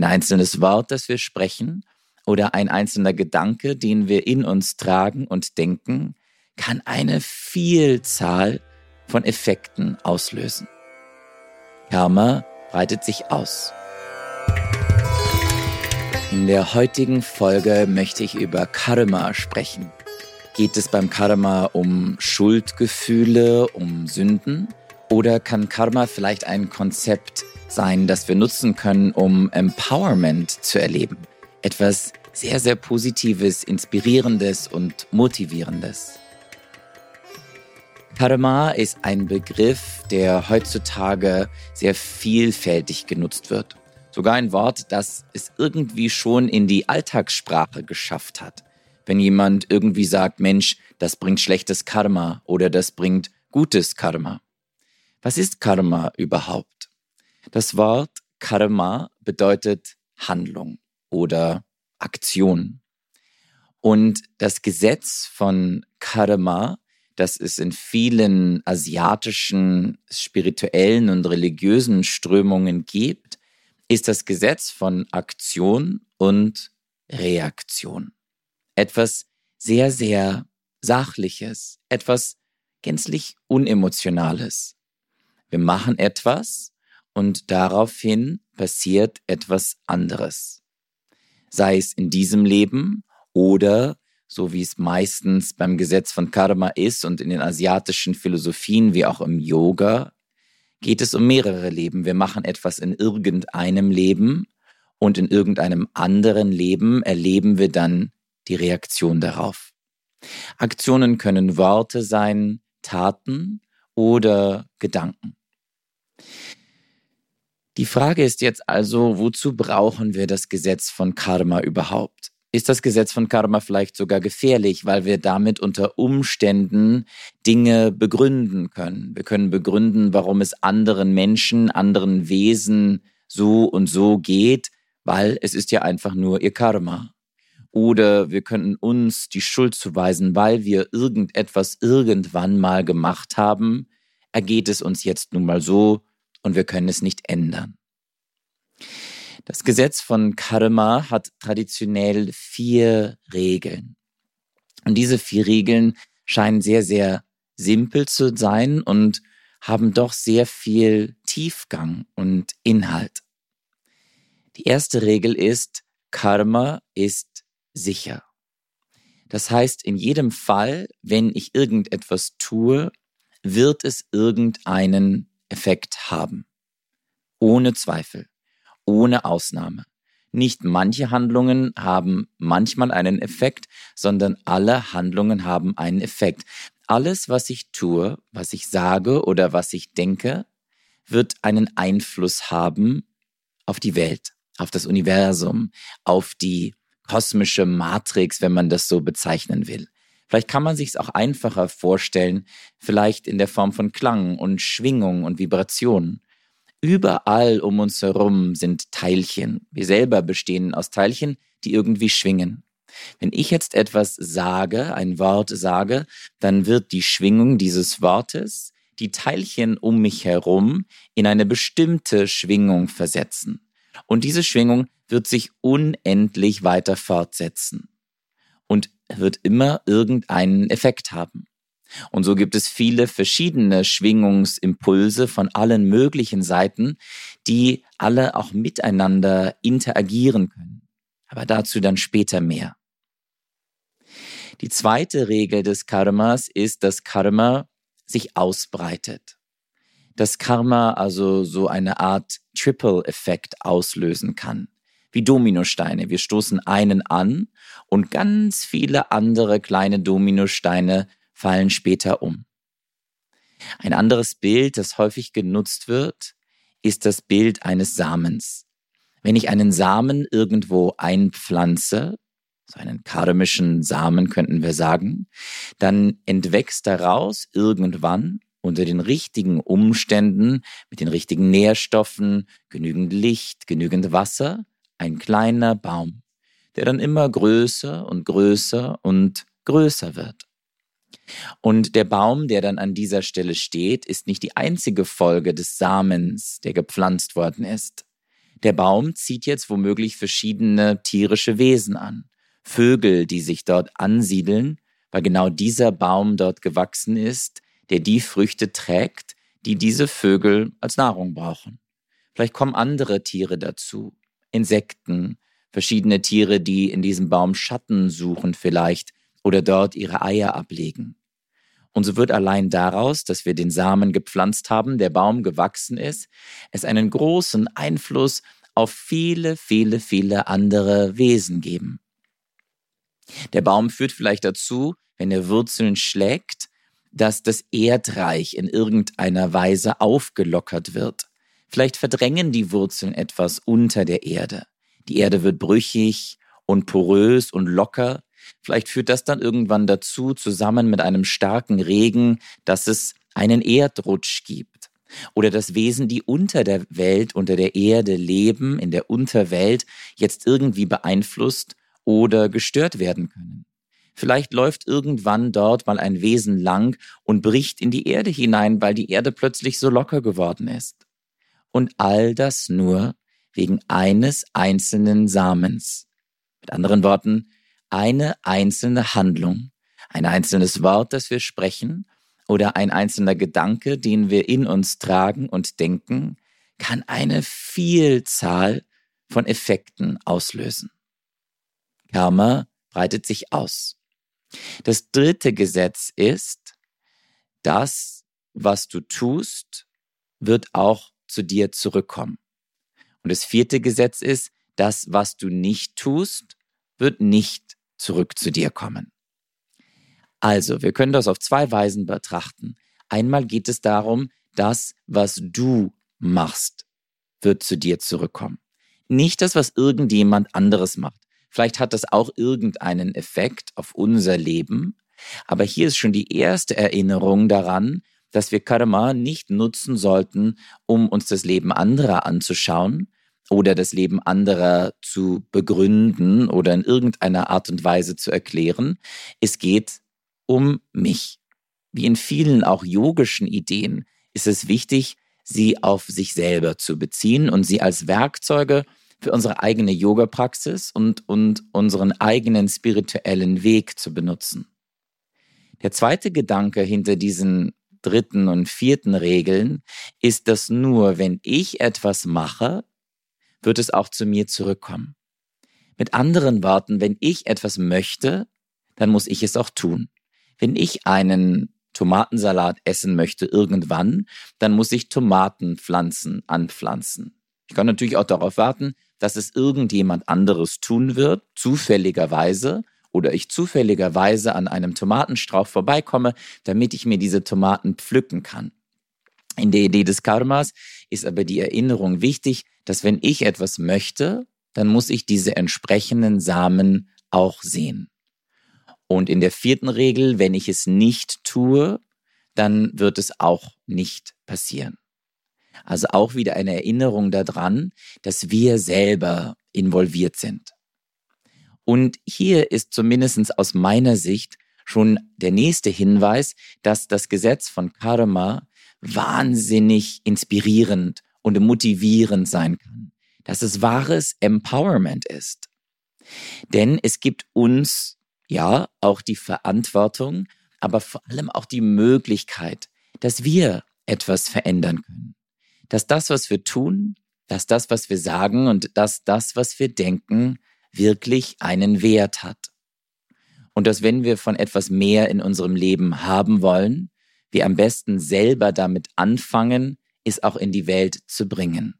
Ein einzelnes Wort, das wir sprechen, oder ein einzelner Gedanke, den wir in uns tragen und denken, kann eine Vielzahl von Effekten auslösen. Karma breitet sich aus. In der heutigen Folge möchte ich über Karma sprechen. Geht es beim Karma um Schuldgefühle, um Sünden? Oder kann Karma vielleicht ein Konzept sein, das wir nutzen können, um Empowerment zu erleben? Etwas sehr, sehr Positives, Inspirierendes und Motivierendes. Karma ist ein Begriff, der heutzutage sehr vielfältig genutzt wird. Sogar ein Wort, das es irgendwie schon in die Alltagssprache geschafft hat. Wenn jemand irgendwie sagt, Mensch, das bringt schlechtes Karma oder das bringt gutes Karma. Was ist Karma überhaupt? Das Wort Karma bedeutet Handlung oder Aktion. Und das Gesetz von Karma, das es in vielen asiatischen spirituellen und religiösen Strömungen gibt, ist das Gesetz von Aktion und Reaktion. Etwas sehr, sehr Sachliches, etwas gänzlich Unemotionales. Wir machen etwas und daraufhin passiert etwas anderes. Sei es in diesem Leben oder, so wie es meistens beim Gesetz von Karma ist und in den asiatischen Philosophien wie auch im Yoga, geht es um mehrere Leben. Wir machen etwas in irgendeinem Leben und in irgendeinem anderen Leben erleben wir dann die Reaktion darauf. Aktionen können Worte sein, Taten oder Gedanken. Die Frage ist jetzt also, wozu brauchen wir das Gesetz von Karma überhaupt? ist das Gesetz von Karma vielleicht sogar gefährlich, weil wir damit unter Umständen Dinge begründen können. Wir können begründen, warum es anderen Menschen, anderen Wesen so und so geht, weil es ist ja einfach nur ihr Karma. Oder wir könnten uns die Schuld zuweisen, weil wir irgendetwas irgendwann mal gemacht haben, ergeht es uns jetzt nun mal so und wir können es nicht ändern. Das Gesetz von Karma hat traditionell vier Regeln. Und diese vier Regeln scheinen sehr, sehr simpel zu sein und haben doch sehr viel Tiefgang und Inhalt. Die erste Regel ist, Karma ist sicher. Das heißt, in jedem Fall, wenn ich irgendetwas tue, wird es irgendeinen Effekt haben. Ohne Zweifel ohne Ausnahme. Nicht manche Handlungen haben manchmal einen Effekt, sondern alle Handlungen haben einen Effekt. Alles, was ich tue, was ich sage oder was ich denke, wird einen Einfluss haben auf die Welt, auf das Universum, auf die kosmische Matrix, wenn man das so bezeichnen will. Vielleicht kann man sich es auch einfacher vorstellen, vielleicht in der Form von Klang und Schwingung und Vibration. Überall um uns herum sind Teilchen. Wir selber bestehen aus Teilchen, die irgendwie schwingen. Wenn ich jetzt etwas sage, ein Wort sage, dann wird die Schwingung dieses Wortes die Teilchen um mich herum in eine bestimmte Schwingung versetzen. Und diese Schwingung wird sich unendlich weiter fortsetzen wird immer irgendeinen Effekt haben. Und so gibt es viele verschiedene Schwingungsimpulse von allen möglichen Seiten, die alle auch miteinander interagieren können. Aber dazu dann später mehr. Die zweite Regel des Karmas ist, dass Karma sich ausbreitet. Dass Karma also so eine Art Triple-Effekt auslösen kann. Wie Dominosteine. Wir stoßen einen an und ganz viele andere kleine Dominosteine fallen später um. Ein anderes Bild, das häufig genutzt wird, ist das Bild eines Samens. Wenn ich einen Samen irgendwo einpflanze, so einen karmischen Samen könnten wir sagen, dann entwächst daraus irgendwann unter den richtigen Umständen, mit den richtigen Nährstoffen, genügend Licht, genügend Wasser, ein kleiner Baum, der dann immer größer und größer und größer wird. Und der Baum, der dann an dieser Stelle steht, ist nicht die einzige Folge des Samens, der gepflanzt worden ist. Der Baum zieht jetzt womöglich verschiedene tierische Wesen an. Vögel, die sich dort ansiedeln, weil genau dieser Baum dort gewachsen ist, der die Früchte trägt, die diese Vögel als Nahrung brauchen. Vielleicht kommen andere Tiere dazu, Insekten, verschiedene Tiere, die in diesem Baum Schatten suchen vielleicht oder dort ihre Eier ablegen. Und so wird allein daraus, dass wir den Samen gepflanzt haben, der Baum gewachsen ist, es einen großen Einfluss auf viele, viele, viele andere Wesen geben. Der Baum führt vielleicht dazu, wenn er Wurzeln schlägt, dass das Erdreich in irgendeiner Weise aufgelockert wird. Vielleicht verdrängen die Wurzeln etwas unter der Erde. Die Erde wird brüchig und porös und locker. Vielleicht führt das dann irgendwann dazu, zusammen mit einem starken Regen, dass es einen Erdrutsch gibt. Oder dass Wesen, die unter der Welt, unter der Erde leben, in der Unterwelt, jetzt irgendwie beeinflusst oder gestört werden können. Vielleicht läuft irgendwann dort mal ein Wesen lang und bricht in die Erde hinein, weil die Erde plötzlich so locker geworden ist. Und all das nur wegen eines einzelnen Samens. Mit anderen Worten, eine einzelne Handlung, ein einzelnes Wort, das wir sprechen oder ein einzelner Gedanke, den wir in uns tragen und denken, kann eine Vielzahl von Effekten auslösen. Karma breitet sich aus. Das dritte Gesetz ist, das, was du tust, wird auch zu dir zurückkommen. Und das vierte Gesetz ist, das, was du nicht tust, wird nicht zurück zu dir kommen. Also, wir können das auf zwei Weisen betrachten. Einmal geht es darum, das, was du machst, wird zu dir zurückkommen. Nicht das, was irgendjemand anderes macht. Vielleicht hat das auch irgendeinen Effekt auf unser Leben. Aber hier ist schon die erste Erinnerung daran, dass wir Karma nicht nutzen sollten, um uns das Leben anderer anzuschauen oder das Leben anderer zu begründen oder in irgendeiner Art und Weise zu erklären. Es geht um mich. Wie in vielen auch yogischen Ideen ist es wichtig, sie auf sich selber zu beziehen und sie als Werkzeuge für unsere eigene Yoga-Praxis und, und unseren eigenen spirituellen Weg zu benutzen. Der zweite Gedanke hinter diesen dritten und vierten Regeln ist, dass nur wenn ich etwas mache, wird es auch zu mir zurückkommen. Mit anderen Worten, wenn ich etwas möchte, dann muss ich es auch tun. Wenn ich einen Tomatensalat essen möchte irgendwann, dann muss ich Tomatenpflanzen anpflanzen. Ich kann natürlich auch darauf warten, dass es irgendjemand anderes tun wird, zufälligerweise, oder ich zufälligerweise an einem Tomatenstrauch vorbeikomme, damit ich mir diese Tomaten pflücken kann. In der Idee des Karmas ist aber die Erinnerung wichtig, dass wenn ich etwas möchte, dann muss ich diese entsprechenden Samen auch sehen. Und in der vierten Regel, wenn ich es nicht tue, dann wird es auch nicht passieren. Also auch wieder eine Erinnerung daran, dass wir selber involviert sind. Und hier ist zumindest aus meiner Sicht schon der nächste Hinweis, dass das Gesetz von Karma wahnsinnig inspirierend und motivierend sein kann. Dass es wahres Empowerment ist. Denn es gibt uns ja auch die Verantwortung, aber vor allem auch die Möglichkeit, dass wir etwas verändern können dass das, was wir tun, dass das, was wir sagen und dass das, was wir denken, wirklich einen Wert hat. Und dass wenn wir von etwas mehr in unserem Leben haben wollen, wir am besten selber damit anfangen, es auch in die Welt zu bringen.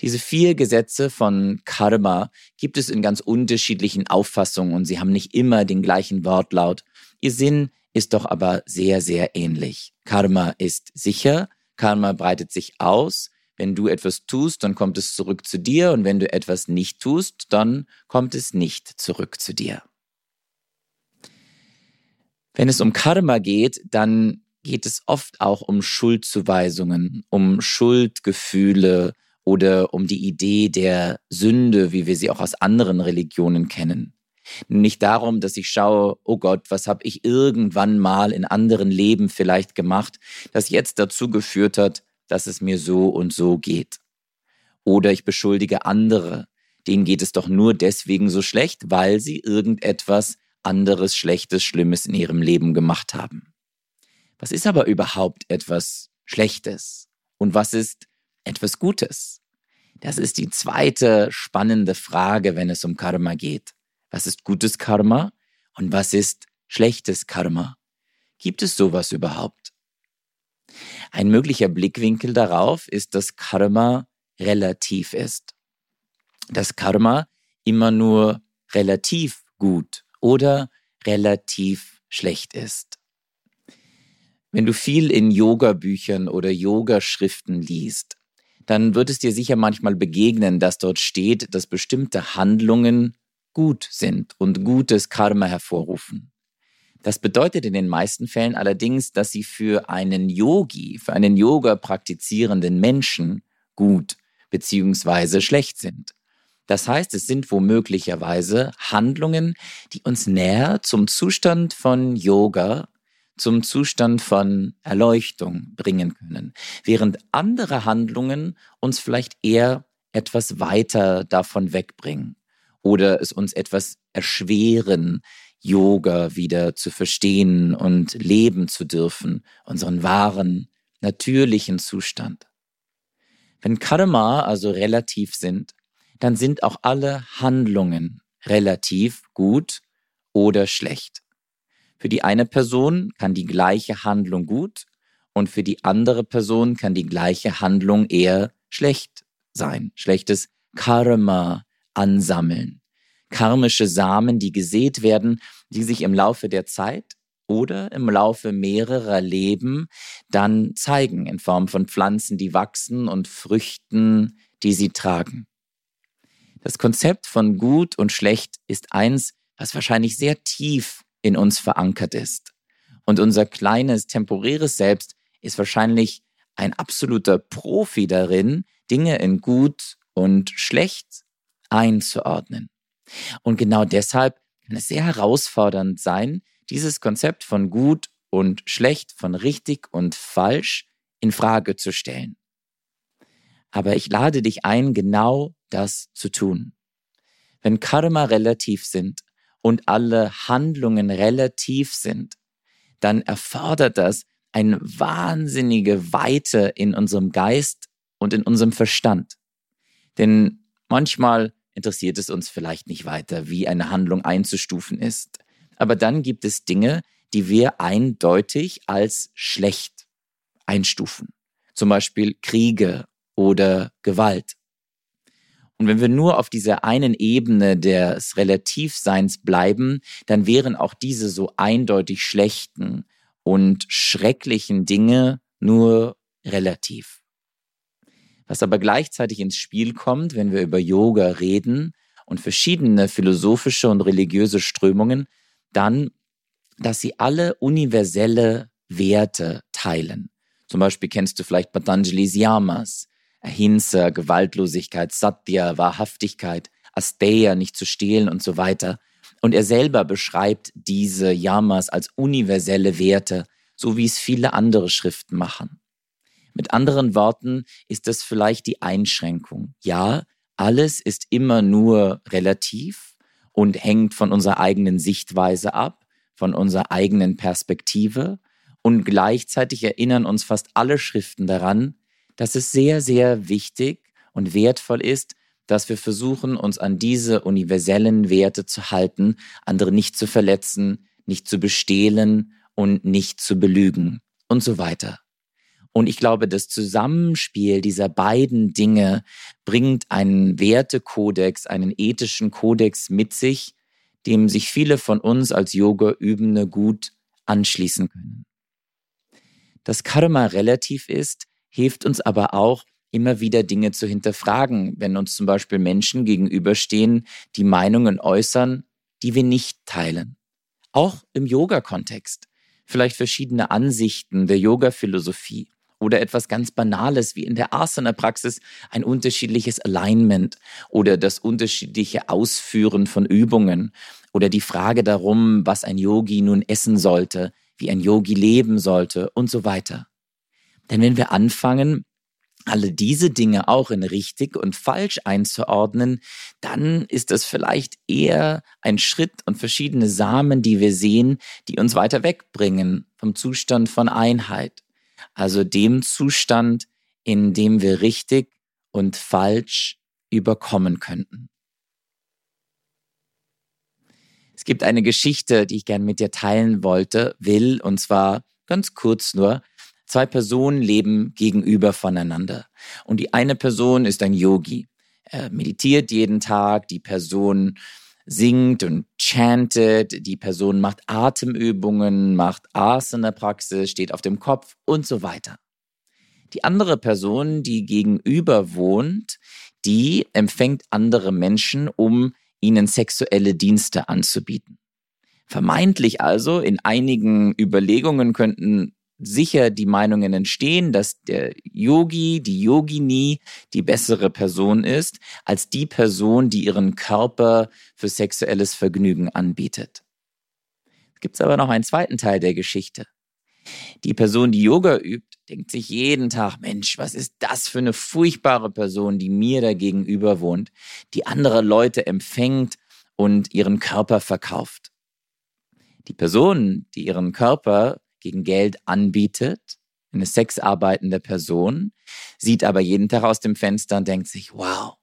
Diese vier Gesetze von Karma gibt es in ganz unterschiedlichen Auffassungen und sie haben nicht immer den gleichen Wortlaut. Ihr Sinn ist doch aber sehr, sehr ähnlich. Karma ist sicher, Karma breitet sich aus. Wenn du etwas tust, dann kommt es zurück zu dir und wenn du etwas nicht tust, dann kommt es nicht zurück zu dir. Wenn es um Karma geht, dann geht es oft auch um Schuldzuweisungen, um Schuldgefühle oder um die Idee der Sünde, wie wir sie auch aus anderen Religionen kennen. Nicht darum, dass ich schaue, oh Gott, was habe ich irgendwann mal in anderen Leben vielleicht gemacht, das jetzt dazu geführt hat, dass es mir so und so geht. Oder ich beschuldige andere. Denen geht es doch nur deswegen so schlecht, weil sie irgendetwas anderes Schlechtes, Schlimmes in ihrem Leben gemacht haben. Was ist aber überhaupt etwas Schlechtes? Und was ist etwas Gutes? Das ist die zweite spannende Frage, wenn es um Karma geht. Was ist gutes Karma und was ist schlechtes Karma? Gibt es sowas überhaupt? Ein möglicher Blickwinkel darauf ist, dass Karma relativ ist. Dass Karma immer nur relativ gut oder relativ schlecht ist. Wenn du viel in Yoga-Büchern oder Yoga-Schriften liest, dann wird es dir sicher manchmal begegnen, dass dort steht, dass bestimmte Handlungen gut sind und gutes Karma hervorrufen. Das bedeutet in den meisten Fällen allerdings, dass sie für einen Yogi, für einen Yoga praktizierenden Menschen gut beziehungsweise schlecht sind. Das heißt, es sind womöglicherweise Handlungen, die uns näher zum Zustand von Yoga zum Zustand von Erleuchtung bringen können, während andere Handlungen uns vielleicht eher etwas weiter davon wegbringen oder es uns etwas erschweren, Yoga wieder zu verstehen und leben zu dürfen, unseren wahren, natürlichen Zustand. Wenn Karma also relativ sind, dann sind auch alle Handlungen relativ gut oder schlecht. Für die eine Person kann die gleiche Handlung gut und für die andere Person kann die gleiche Handlung eher schlecht sein, schlechtes Karma ansammeln. Karmische Samen, die gesät werden, die sich im Laufe der Zeit oder im Laufe mehrerer Leben dann zeigen in Form von Pflanzen, die wachsen und Früchten, die sie tragen. Das Konzept von gut und schlecht ist eins, was wahrscheinlich sehr tief in uns verankert ist. Und unser kleines, temporäres Selbst ist wahrscheinlich ein absoluter Profi darin, Dinge in gut und schlecht einzuordnen. Und genau deshalb kann es sehr herausfordernd sein, dieses Konzept von gut und schlecht, von richtig und falsch in Frage zu stellen. Aber ich lade dich ein, genau das zu tun. Wenn Karma relativ sind und alle Handlungen relativ sind, dann erfordert das eine wahnsinnige Weite in unserem Geist und in unserem Verstand. Denn manchmal interessiert es uns vielleicht nicht weiter, wie eine Handlung einzustufen ist. Aber dann gibt es Dinge, die wir eindeutig als schlecht einstufen. Zum Beispiel Kriege oder Gewalt. Und wenn wir nur auf dieser einen Ebene des Relativseins bleiben, dann wären auch diese so eindeutig schlechten und schrecklichen Dinge nur relativ. Was aber gleichzeitig ins Spiel kommt, wenn wir über Yoga reden und verschiedene philosophische und religiöse Strömungen, dann, dass sie alle universelle Werte teilen. Zum Beispiel kennst du vielleicht Patanjali's Yamas, Ahimsa, Gewaltlosigkeit, Satya, Wahrhaftigkeit, Asteya, nicht zu stehlen und so weiter. Und er selber beschreibt diese Yamas als universelle Werte, so wie es viele andere Schriften machen. Mit anderen Worten ist das vielleicht die Einschränkung. Ja, alles ist immer nur relativ und hängt von unserer eigenen Sichtweise ab, von unserer eigenen Perspektive. Und gleichzeitig erinnern uns fast alle Schriften daran, dass es sehr, sehr wichtig und wertvoll ist, dass wir versuchen, uns an diese universellen Werte zu halten, andere nicht zu verletzen, nicht zu bestehlen und nicht zu belügen und so weiter. Und ich glaube, das Zusammenspiel dieser beiden Dinge bringt einen Wertekodex, einen ethischen Kodex mit sich, dem sich viele von uns als Yoga-Übende gut anschließen können. Dass Karma relativ ist, hilft uns aber auch, immer wieder Dinge zu hinterfragen, wenn uns zum Beispiel Menschen gegenüberstehen, die Meinungen äußern, die wir nicht teilen. Auch im Yoga-Kontext. Vielleicht verschiedene Ansichten der Yoga-Philosophie oder etwas ganz Banales wie in der Asana-Praxis ein unterschiedliches Alignment oder das unterschiedliche Ausführen von Übungen oder die Frage darum, was ein Yogi nun essen sollte, wie ein Yogi leben sollte und so weiter. Denn wenn wir anfangen, alle diese Dinge auch in richtig und falsch einzuordnen, dann ist das vielleicht eher ein Schritt und verschiedene Samen, die wir sehen, die uns weiter wegbringen vom Zustand von Einheit. Also dem Zustand, in dem wir richtig und falsch überkommen könnten. Es gibt eine Geschichte, die ich gerne mit dir teilen wollte, will, und zwar ganz kurz nur. Zwei Personen leben gegenüber voneinander. Und die eine Person ist ein Yogi. Er meditiert jeden Tag, die Person singt und chantet, die Person macht Atemübungen, macht Asana-Praxis, steht auf dem Kopf und so weiter. Die andere Person, die gegenüber wohnt, die empfängt andere Menschen, um ihnen sexuelle Dienste anzubieten. Vermeintlich also, in einigen Überlegungen könnten sicher die Meinungen entstehen, dass der Yogi, die Yogini die bessere Person ist als die Person, die ihren Körper für sexuelles Vergnügen anbietet. Es gibt aber noch einen zweiten Teil der Geschichte. Die Person, die Yoga übt, denkt sich jeden Tag, Mensch, was ist das für eine furchtbare Person, die mir da gegenüber wohnt, die andere Leute empfängt und ihren Körper verkauft. Die Person, die ihren Körper gegen Geld anbietet, eine sexarbeitende Person, sieht aber jeden Tag aus dem Fenster und denkt sich, wow,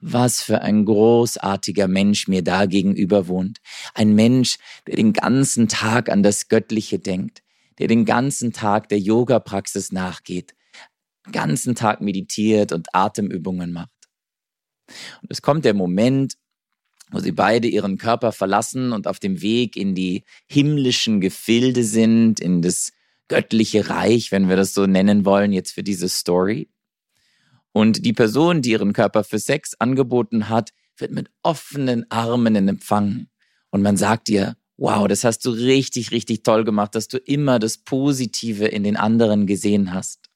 was für ein großartiger Mensch mir da gegenüber wohnt. Ein Mensch, der den ganzen Tag an das Göttliche denkt, der den ganzen Tag der Yoga-Praxis nachgeht, den ganzen Tag meditiert und Atemübungen macht. Und es kommt der Moment, wo sie beide ihren Körper verlassen und auf dem Weg in die himmlischen Gefilde sind, in das göttliche Reich, wenn wir das so nennen wollen, jetzt für diese Story. Und die Person, die ihren Körper für Sex angeboten hat, wird mit offenen Armen in Empfang. Und man sagt ihr, wow, das hast du richtig, richtig toll gemacht, dass du immer das Positive in den anderen gesehen hast.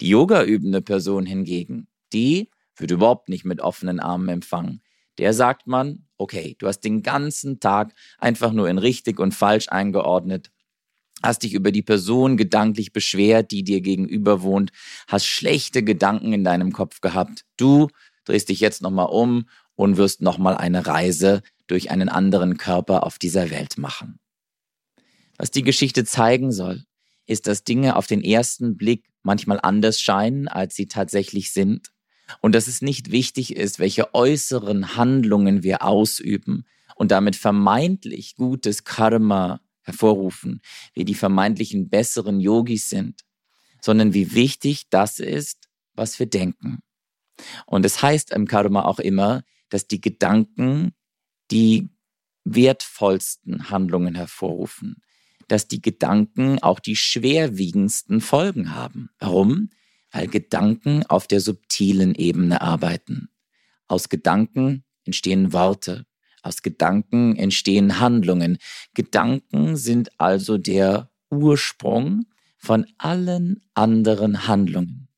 Die Yoga-übende Person hingegen, die wird überhaupt nicht mit offenen Armen empfangen der sagt man, okay, du hast den ganzen Tag einfach nur in richtig und falsch eingeordnet, hast dich über die Person gedanklich beschwert, die dir gegenüber wohnt, hast schlechte Gedanken in deinem Kopf gehabt. Du drehst dich jetzt nochmal um und wirst nochmal eine Reise durch einen anderen Körper auf dieser Welt machen. Was die Geschichte zeigen soll, ist, dass Dinge auf den ersten Blick manchmal anders scheinen, als sie tatsächlich sind und dass es nicht wichtig ist, welche äußeren Handlungen wir ausüben und damit vermeintlich gutes Karma hervorrufen, wie die vermeintlichen besseren Yogis sind, sondern wie wichtig das ist, was wir denken. Und es heißt im Karma auch immer, dass die Gedanken die wertvollsten Handlungen hervorrufen, dass die Gedanken auch die schwerwiegendsten Folgen haben. Warum? Weil Gedanken auf der subtilen Ebene arbeiten. Aus Gedanken entstehen Worte, aus Gedanken entstehen Handlungen. Gedanken sind also der Ursprung von allen anderen Handlungen.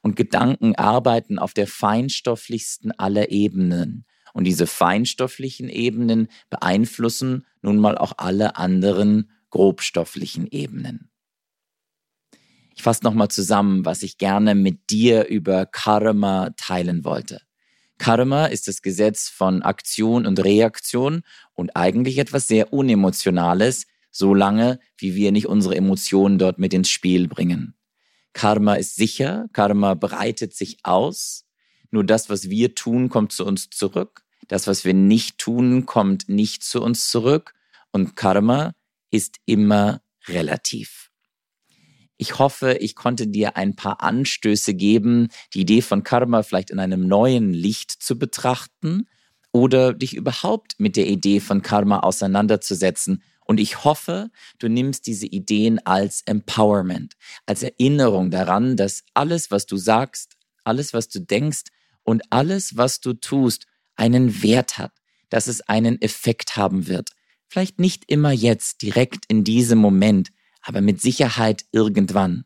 Und Gedanken arbeiten auf der feinstofflichsten aller Ebenen. Und diese feinstofflichen Ebenen beeinflussen nun mal auch alle anderen grobstofflichen Ebenen. Ich fasse nochmal zusammen, was ich gerne mit dir über Karma teilen wollte. Karma ist das Gesetz von Aktion und Reaktion und eigentlich etwas sehr Unemotionales, solange wie wir nicht unsere Emotionen dort mit ins Spiel bringen. Karma ist sicher, Karma breitet sich aus, nur das, was wir tun, kommt zu uns zurück, das, was wir nicht tun, kommt nicht zu uns zurück und Karma ist immer relativ. Ich hoffe, ich konnte dir ein paar Anstöße geben, die Idee von Karma vielleicht in einem neuen Licht zu betrachten oder dich überhaupt mit der Idee von Karma auseinanderzusetzen. Und ich hoffe, du nimmst diese Ideen als Empowerment, als Erinnerung daran, dass alles, was du sagst, alles, was du denkst und alles, was du tust, einen Wert hat, dass es einen Effekt haben wird. Vielleicht nicht immer jetzt, direkt in diesem Moment, aber mit Sicherheit irgendwann.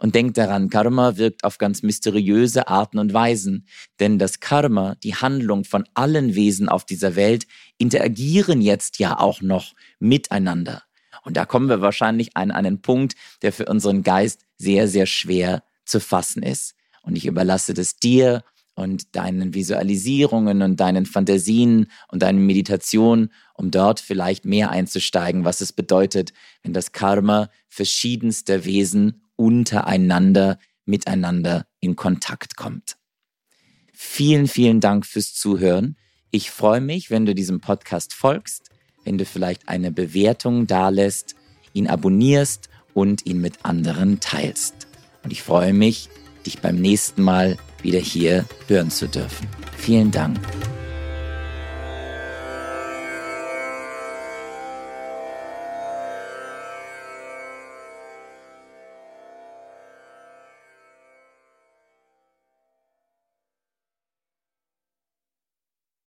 Und denkt daran, Karma wirkt auf ganz mysteriöse Arten und Weisen, denn das Karma, die Handlung von allen Wesen auf dieser Welt, interagieren jetzt ja auch noch miteinander. Und da kommen wir wahrscheinlich an einen Punkt, der für unseren Geist sehr, sehr schwer zu fassen ist. Und ich überlasse das dir und deinen Visualisierungen und deinen Fantasien und deinen Meditationen, um dort vielleicht mehr einzusteigen, was es bedeutet, wenn das Karma verschiedenster Wesen untereinander, miteinander in Kontakt kommt. Vielen, vielen Dank fürs Zuhören. Ich freue mich, wenn du diesem Podcast folgst, wenn du vielleicht eine Bewertung dalässt, ihn abonnierst und ihn mit anderen teilst. Und ich freue mich, dich beim nächsten Mal wieder hier hören zu dürfen. Vielen Dank.